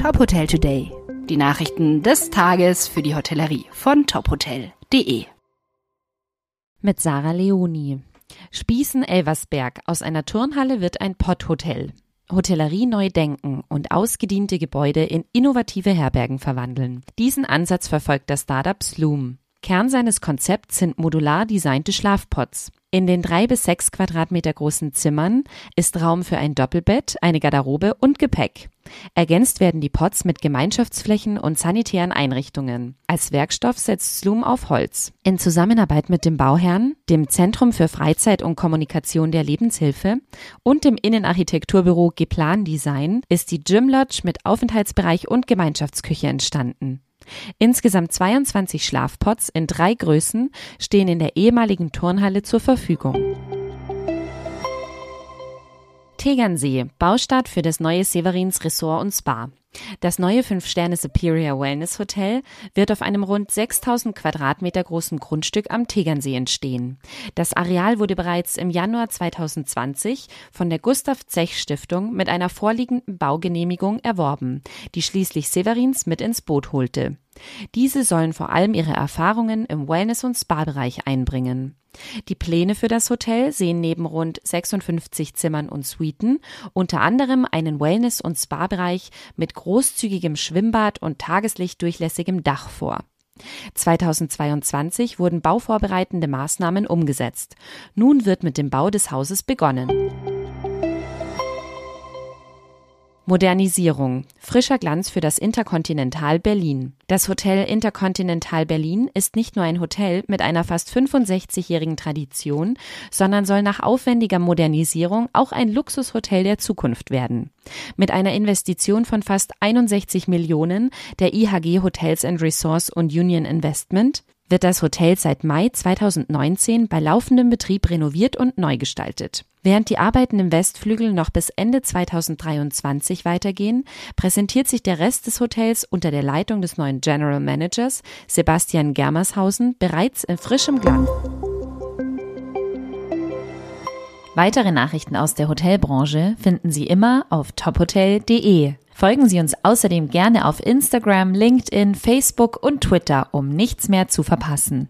Top Hotel Today. Die Nachrichten des Tages für die Hotellerie von tophotel.de. Mit Sarah Leoni. Spießen Elversberg. Aus einer Turnhalle wird ein Potthotel. Hotellerie neu denken und ausgediente Gebäude in innovative Herbergen verwandeln. Diesen Ansatz verfolgt das Startup Sloom. Kern seines Konzepts sind modular designte Schlafpots. In den drei bis sechs Quadratmeter großen Zimmern ist Raum für ein Doppelbett, eine Garderobe und Gepäck. Ergänzt werden die Pots mit Gemeinschaftsflächen und sanitären Einrichtungen. Als Werkstoff setzt Sloom auf Holz. In Zusammenarbeit mit dem Bauherrn, dem Zentrum für Freizeit und Kommunikation der Lebenshilfe und dem Innenarchitekturbüro Geplan Design ist die Gym Lodge mit Aufenthaltsbereich und Gemeinschaftsküche entstanden. Insgesamt 22 Schlafpots in drei Größen stehen in der ehemaligen Turnhalle zur Verfügung. Tegernsee, Baustart für das neue Severins Resort und Spa. Das neue 5-Sterne Superior Wellness Hotel wird auf einem rund 6000 Quadratmeter großen Grundstück am Tegernsee entstehen. Das Areal wurde bereits im Januar 2020 von der Gustav Zech Stiftung mit einer vorliegenden Baugenehmigung erworben, die schließlich Severins mit ins Boot holte. Diese sollen vor allem ihre Erfahrungen im Wellness- und Spa-Bereich einbringen. Die Pläne für das Hotel sehen neben rund 56 Zimmern und Suiten unter anderem einen Wellness- und Spa-Bereich mit großzügigem Schwimmbad und tageslichtdurchlässigem Dach vor. 2022 wurden bauvorbereitende Maßnahmen umgesetzt. Nun wird mit dem Bau des Hauses begonnen. Modernisierung. Frischer Glanz für das Interkontinental Berlin. Das Hotel Interkontinental Berlin ist nicht nur ein Hotel mit einer fast 65-jährigen Tradition, sondern soll nach aufwendiger Modernisierung auch ein Luxushotel der Zukunft werden. Mit einer Investition von fast 61 Millionen der IHG Hotels and Resorts und Union Investment wird das Hotel seit Mai 2019 bei laufendem Betrieb renoviert und neu gestaltet. Während die Arbeiten im Westflügel noch bis Ende 2023 weitergehen, präsentiert sich der Rest des Hotels unter der Leitung des neuen General Managers Sebastian Germershausen bereits in frischem Glanz. Weitere Nachrichten aus der Hotelbranche finden Sie immer auf tophotel.de. Folgen Sie uns außerdem gerne auf Instagram, LinkedIn, Facebook und Twitter, um nichts mehr zu verpassen.